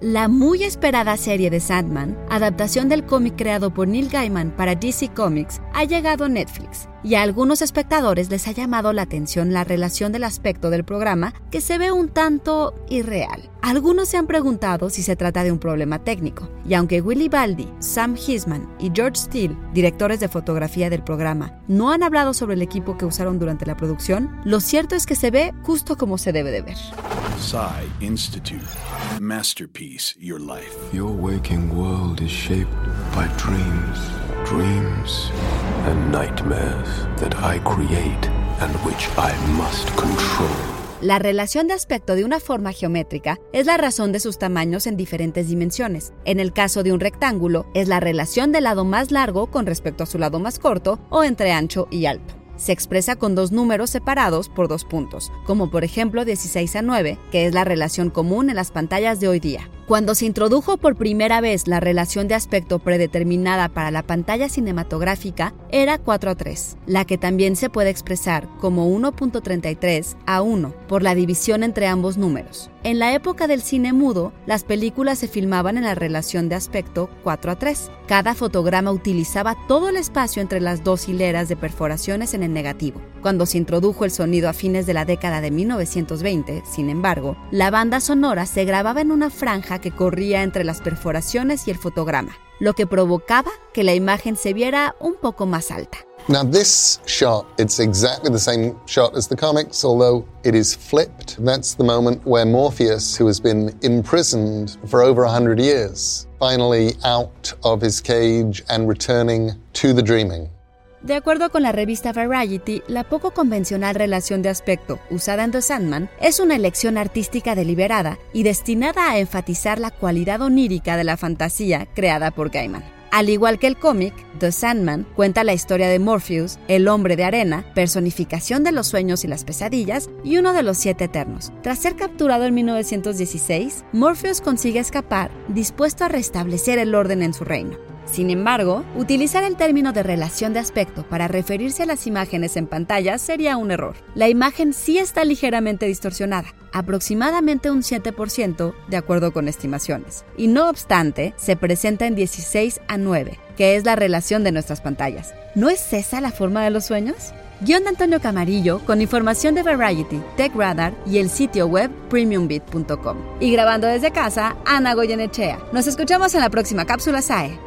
La muy esperada serie de Sandman, adaptación del cómic creado por Neil Gaiman para DC Comics, ha llegado a Netflix y a algunos espectadores les ha llamado la atención la relación del aspecto del programa que se ve un tanto irreal. Algunos se han preguntado si se trata de un problema técnico, y aunque Willy Baldi, Sam Hisman y George Steele, directores de fotografía del programa, no han hablado sobre el equipo que usaron durante la producción, lo cierto es que se ve justo como se debe de ver. Institute. Masterpiece, your life. Your waking world is shaped by dreams, dreams and nightmares that I create and which I must control. La relación de aspecto de una forma geométrica es la razón de sus tamaños en diferentes dimensiones. En el caso de un rectángulo, es la relación del lado más largo con respecto a su lado más corto o entre ancho y alto se expresa con dos números separados por dos puntos, como por ejemplo 16 a 9, que es la relación común en las pantallas de hoy día. Cuando se introdujo por primera vez la relación de aspecto predeterminada para la pantalla cinematográfica, era 4 a 3, la que también se puede expresar como 1.33 a 1 por la división entre ambos números. En la época del cine mudo, las películas se filmaban en la relación de aspecto 4 a 3. Cada fotograma utilizaba todo el espacio entre las dos hileras de perforaciones en el negativo. Cuando se introdujo el sonido a fines de la década de 1920, sin embargo, la banda sonora se grababa en una franja que corría entre las perforaciones y el fotograma, lo que provocaba que la imagen se viera un poco más alta. Now, this shot, it's exactly the same shot as the comics, although it is flipped. That's the moment where Morpheus, who has been imprisoned for over 100 years, finally out of his cage and returning to the dreaming. De acuerdo con la revista Variety, la poco convencional relación de aspecto usada en The Sandman es una elección artística deliberada y destinada a enfatizar la cualidad onírica de la fantasía creada por Gaiman. Al igual que el cómic, The Sandman cuenta la historia de Morpheus, el hombre de arena, personificación de los sueños y las pesadillas, y uno de los siete eternos. Tras ser capturado en 1916, Morpheus consigue escapar, dispuesto a restablecer el orden en su reino. Sin embargo, utilizar el término de relación de aspecto para referirse a las imágenes en pantalla sería un error. La imagen sí está ligeramente distorsionada, aproximadamente un 7% de acuerdo con estimaciones, y no obstante, se presenta en 16 a 9, que es la relación de nuestras pantallas. ¿No es esa la forma de los sueños? Guión de Antonio Camarillo con información de Variety, Tech Radar y el sitio web premiumbit.com. Y grabando desde casa, Ana Goyenechea. Nos escuchamos en la próxima cápsula SAE.